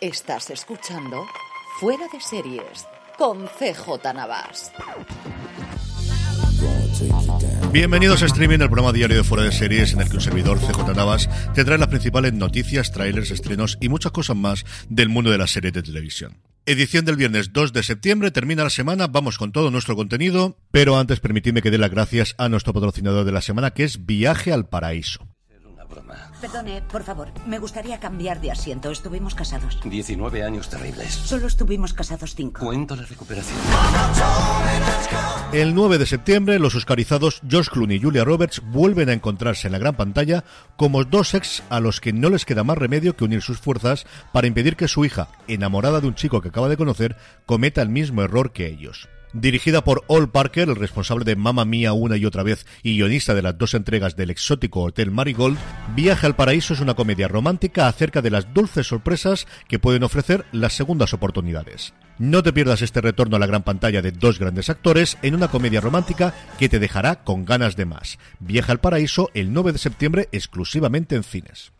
Estás escuchando Fuera de Series con CJ Navas. Bienvenidos a Streaming, el programa diario de Fuera de Series en el que un servidor, CJ Navas, te trae las principales noticias, trailers, estrenos y muchas cosas más del mundo de la serie de televisión. Edición del viernes 2 de septiembre, termina la semana, vamos con todo nuestro contenido, pero antes permitidme que dé las gracias a nuestro patrocinador de la semana que es Viaje al Paraíso. Perdone, por favor, me gustaría cambiar de asiento. Estuvimos casados. 19 años terribles. Solo estuvimos casados cinco. Cuento la recuperación. El 9 de septiembre, los oscarizados George Clooney y Julia Roberts vuelven a encontrarse en la gran pantalla como dos ex a los que no les queda más remedio que unir sus fuerzas para impedir que su hija, enamorada de un chico que acaba de conocer, cometa el mismo error que ellos. Dirigida por Ol Parker, el responsable de Mamma Mía una y otra vez y guionista de las dos entregas del exótico Hotel Marigold, Viaje al Paraíso es una comedia romántica acerca de las dulces sorpresas que pueden ofrecer las segundas oportunidades. No te pierdas este retorno a la gran pantalla de dos grandes actores en una comedia romántica que te dejará con ganas de más. Viaje al Paraíso el 9 de septiembre exclusivamente en cines.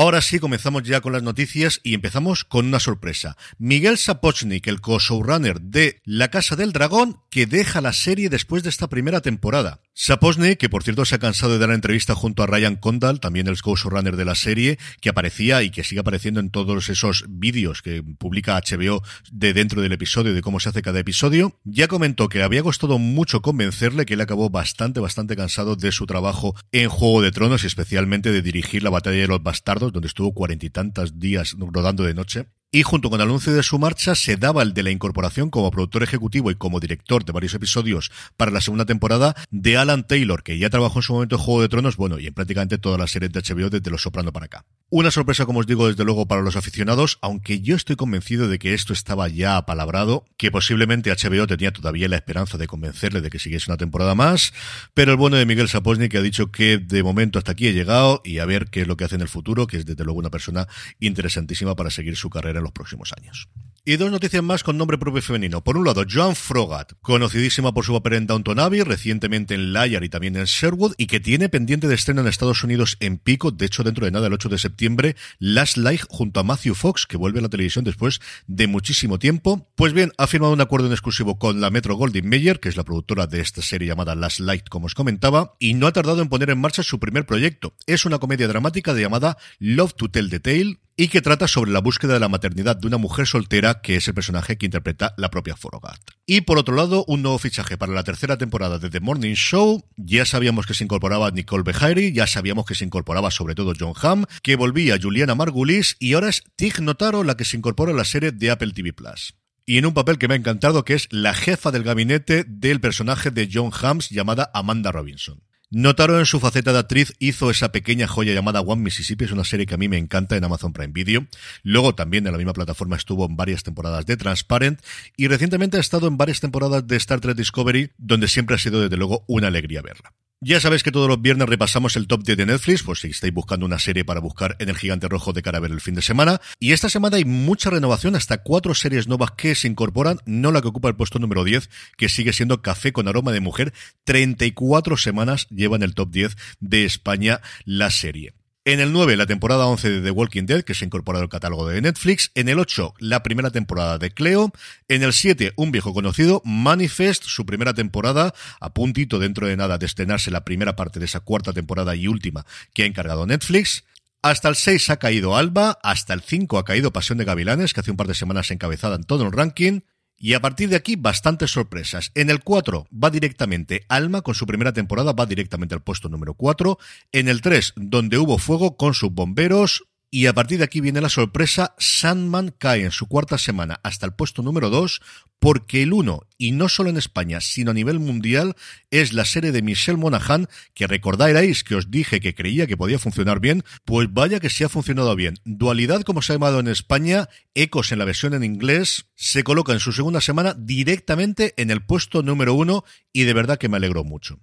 Ahora sí, comenzamos ya con las noticias y empezamos con una sorpresa. Miguel Sapochnik, el co-showrunner de La Casa del Dragón, que deja la serie después de esta primera temporada. Sapochnik, que por cierto se ha cansado de dar entrevista junto a Ryan Condal, también el co-showrunner de la serie, que aparecía y que sigue apareciendo en todos esos vídeos que publica HBO de dentro del episodio, de cómo se hace cada episodio, ya comentó que había costado mucho convencerle que él acabó bastante, bastante cansado de su trabajo en Juego de Tronos y especialmente de dirigir la Batalla de los Bastardos donde estuvo cuarenta y tantos días rodando de noche. Y junto con el anuncio de su marcha se daba el de la incorporación como productor ejecutivo y como director de varios episodios para la segunda temporada de Alan Taylor, que ya trabajó en su momento en Juego de Tronos, bueno, y en prácticamente todas las series de HBO desde Los Soprano para acá. Una sorpresa, como os digo, desde luego para los aficionados, aunque yo estoy convencido de que esto estaba ya apalabrado, que posiblemente HBO tenía todavía la esperanza de convencerle de que siguiese una temporada más, pero el bueno de Miguel Saposny que ha dicho que de momento hasta aquí he llegado y a ver qué es lo que hace en el futuro, que es desde luego una persona interesantísima para seguir su carrera en los próximos años. Y dos noticias más con nombre propio femenino. Por un lado, Joan Frogat, conocidísima por su papel en Downton Abbey, recientemente en Liar y también en Sherwood, y que tiene pendiente de estreno en Estados Unidos en Pico, de hecho dentro de nada el 8 de septiembre, Last Light junto a Matthew Fox, que vuelve a la televisión después de muchísimo tiempo. Pues bien, ha firmado un acuerdo en exclusivo con la Metro Goldwyn Mayer, que es la productora de esta serie llamada Last Light, como os comentaba, y no ha tardado en poner en marcha su primer proyecto. Es una comedia dramática llamada Love to Tell the Tale, y que trata sobre la búsqueda de la maternidad de una mujer soltera que es el personaje que interpreta la propia Forogat. Y por otro lado, un nuevo fichaje para la tercera temporada de The Morning Show. Ya sabíamos que se incorporaba Nicole Beharie, ya sabíamos que se incorporaba sobre todo John Hamm, que volvía Juliana Margulis y ahora es Tig Notaro la que se incorpora a la serie de Apple TV Plus y en un papel que me ha encantado que es la jefa del gabinete del personaje de John Hams llamada Amanda Robinson. Notaro en su faceta de actriz hizo esa pequeña joya llamada One Mississippi, es una serie que a mí me encanta en Amazon Prime Video. Luego también en la misma plataforma estuvo en varias temporadas de Transparent y recientemente ha estado en varias temporadas de Star Trek Discovery, donde siempre ha sido desde luego una alegría verla. Ya sabéis que todos los viernes repasamos el top 10 de Netflix, por si estáis buscando una serie para buscar en el gigante rojo de cara a ver el fin de semana. Y esta semana hay mucha renovación, hasta cuatro series nuevas que se incorporan, no la que ocupa el puesto número 10, que sigue siendo Café con aroma de mujer. 34 semanas lleva en el top 10 de España la serie. En el 9, la temporada 11 de The Walking Dead, que se ha incorporado al catálogo de Netflix. En el 8, la primera temporada de Cleo. En el 7, un viejo conocido, Manifest, su primera temporada, a puntito dentro de nada de estrenarse la primera parte de esa cuarta temporada y última que ha encargado Netflix. Hasta el 6 ha caído Alba, hasta el 5 ha caído Pasión de Gavilanes, que hace un par de semanas encabezada en todo el ranking, y a partir de aquí, bastantes sorpresas. En el 4 va directamente Alma, con su primera temporada, va directamente al puesto número 4. En el 3, donde hubo fuego con sus bomberos, y a partir de aquí viene la sorpresa, Sandman cae en su cuarta semana hasta el puesto número 2 porque el 1, y no solo en España, sino a nivel mundial, es la serie de Michelle Monaghan, que recordaréis que os dije que creía que podía funcionar bien, pues vaya que sí ha funcionado bien. Dualidad, como se ha llamado en España, Ecos en la versión en inglés, se coloca en su segunda semana directamente en el puesto número 1 y de verdad que me alegró mucho.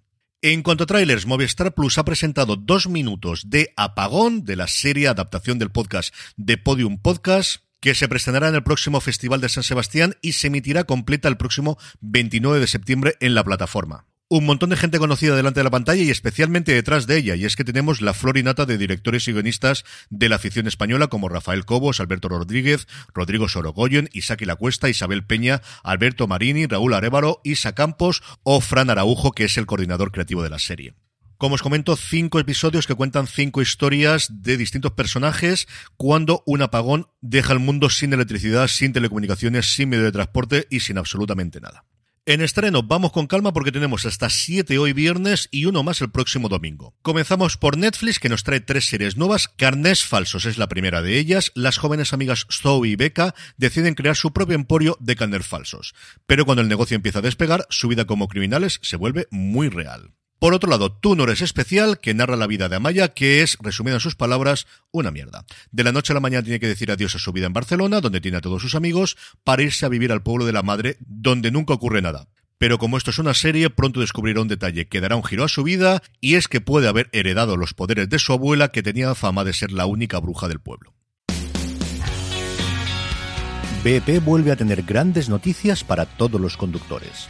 En cuanto a trailers, Movistar Plus ha presentado dos minutos de apagón de la serie adaptación del podcast de Podium Podcast que se presentará en el próximo Festival de San Sebastián y se emitirá completa el próximo 29 de septiembre en la plataforma un montón de gente conocida delante de la pantalla y especialmente detrás de ella. Y es que tenemos la florinata de directores y guionistas de la afición española como Rafael Cobos, Alberto Rodríguez, Rodrigo Sorogoyen, Isaki Lacuesta, Isabel Peña, Alberto Marini, Raúl Arevaro, Isa Campos o Fran Araujo, que es el coordinador creativo de la serie. Como os comento, cinco episodios que cuentan cinco historias de distintos personajes cuando un apagón deja el mundo sin electricidad, sin telecomunicaciones, sin medio de transporte y sin absolutamente nada. En estreno, vamos con calma porque tenemos hasta 7 hoy viernes y uno más el próximo domingo. Comenzamos por Netflix que nos trae tres series nuevas. Carnés Falsos es la primera de ellas. Las jóvenes amigas Zoe y Becca deciden crear su propio emporio de carnés falsos. Pero cuando el negocio empieza a despegar, su vida como criminales se vuelve muy real. Por otro lado, Tú no eres especial, que narra la vida de Amaya, que es, resumida en sus palabras, una mierda. De la noche a la mañana tiene que decir adiós a su vida en Barcelona, donde tiene a todos sus amigos, para irse a vivir al pueblo de la madre, donde nunca ocurre nada. Pero como esto es una serie, pronto descubrirá un detalle que dará un giro a su vida, y es que puede haber heredado los poderes de su abuela, que tenía fama de ser la única bruja del pueblo. BP vuelve a tener grandes noticias para todos los conductores.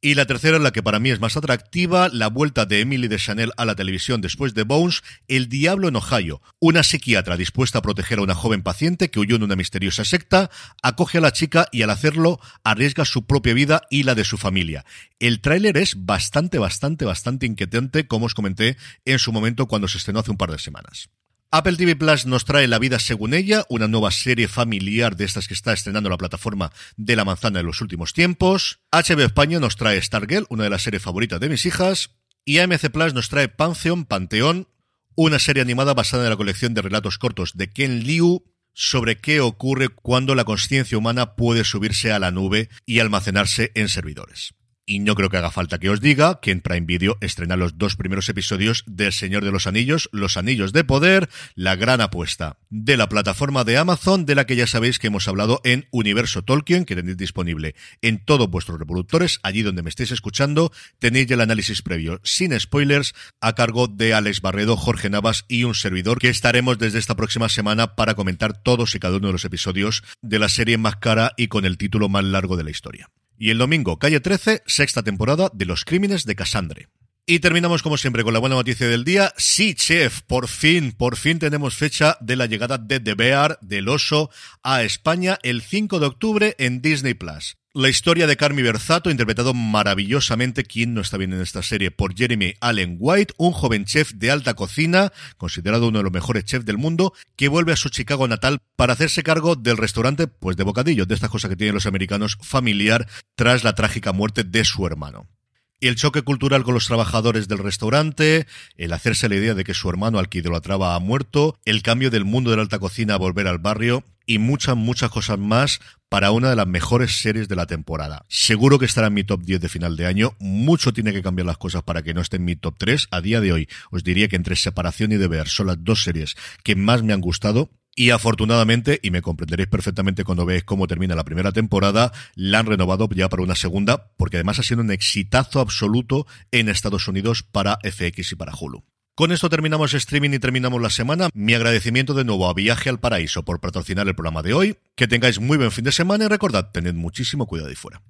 Y la tercera, la que para mí es más atractiva, la vuelta de Emily de Chanel a la televisión después de Bones, El Diablo en Ohio. Una psiquiatra dispuesta a proteger a una joven paciente que huyó en una misteriosa secta, acoge a la chica y al hacerlo arriesga su propia vida y la de su familia. El tráiler es bastante, bastante, bastante inquietante, como os comenté en su momento cuando se estrenó hace un par de semanas. Apple TV Plus nos trae La vida según ella, una nueva serie familiar de estas que está estrenando la plataforma de la manzana en los últimos tiempos. HBO España nos trae Stargirl, una de las series favoritas de mis hijas. Y AMC Plus nos trae Pantheon, Panteón, una serie animada basada en la colección de relatos cortos de Ken Liu sobre qué ocurre cuando la conciencia humana puede subirse a la nube y almacenarse en servidores. Y no creo que haga falta que os diga que en Prime Video estrena los dos primeros episodios del Señor de los Anillos, Los Anillos de Poder, la gran apuesta de la plataforma de Amazon, de la que ya sabéis que hemos hablado en Universo Tolkien, que tenéis disponible en todos vuestros reproductores, allí donde me estéis escuchando, tenéis el análisis previo, sin spoilers, a cargo de Alex Barredo, Jorge Navas y un servidor, que estaremos desde esta próxima semana para comentar todos y cada uno de los episodios de la serie más cara y con el título más largo de la historia. Y el domingo, calle 13, sexta temporada de Los Crímenes de Cassandre. Y terminamos como siempre con la buena noticia del día. Sí, chef, por fin, por fin tenemos fecha de la llegada de The Bear, del oso, a España el 5 de octubre en Disney Plus. La historia de Carmi Berzato, interpretado maravillosamente, quien no está bien en esta serie, por Jeremy Allen White, un joven chef de alta cocina, considerado uno de los mejores chefs del mundo, que vuelve a su Chicago natal para hacerse cargo del restaurante, pues de bocadillos, de estas cosas que tienen los americanos, familiar, tras la trágica muerte de su hermano. El choque cultural con los trabajadores del restaurante, el hacerse la idea de que su hermano al que idolatraba ha muerto, el cambio del mundo de la alta cocina a volver al barrio y muchas, muchas cosas más para una de las mejores series de la temporada. Seguro que estará en mi top 10 de final de año. Mucho tiene que cambiar las cosas para que no esté en mi top 3. A día de hoy os diría que entre Separación y Deber son las dos series que más me han gustado y afortunadamente, y me comprenderéis perfectamente cuando veáis cómo termina la primera temporada, la han renovado ya para una segunda, porque además ha sido un exitazo absoluto en Estados Unidos para FX y para Hulu. Con esto terminamos streaming y terminamos la semana. Mi agradecimiento de nuevo a Viaje al Paraíso por patrocinar el programa de hoy. Que tengáis muy buen fin de semana y recordad, tened muchísimo cuidado ahí fuera.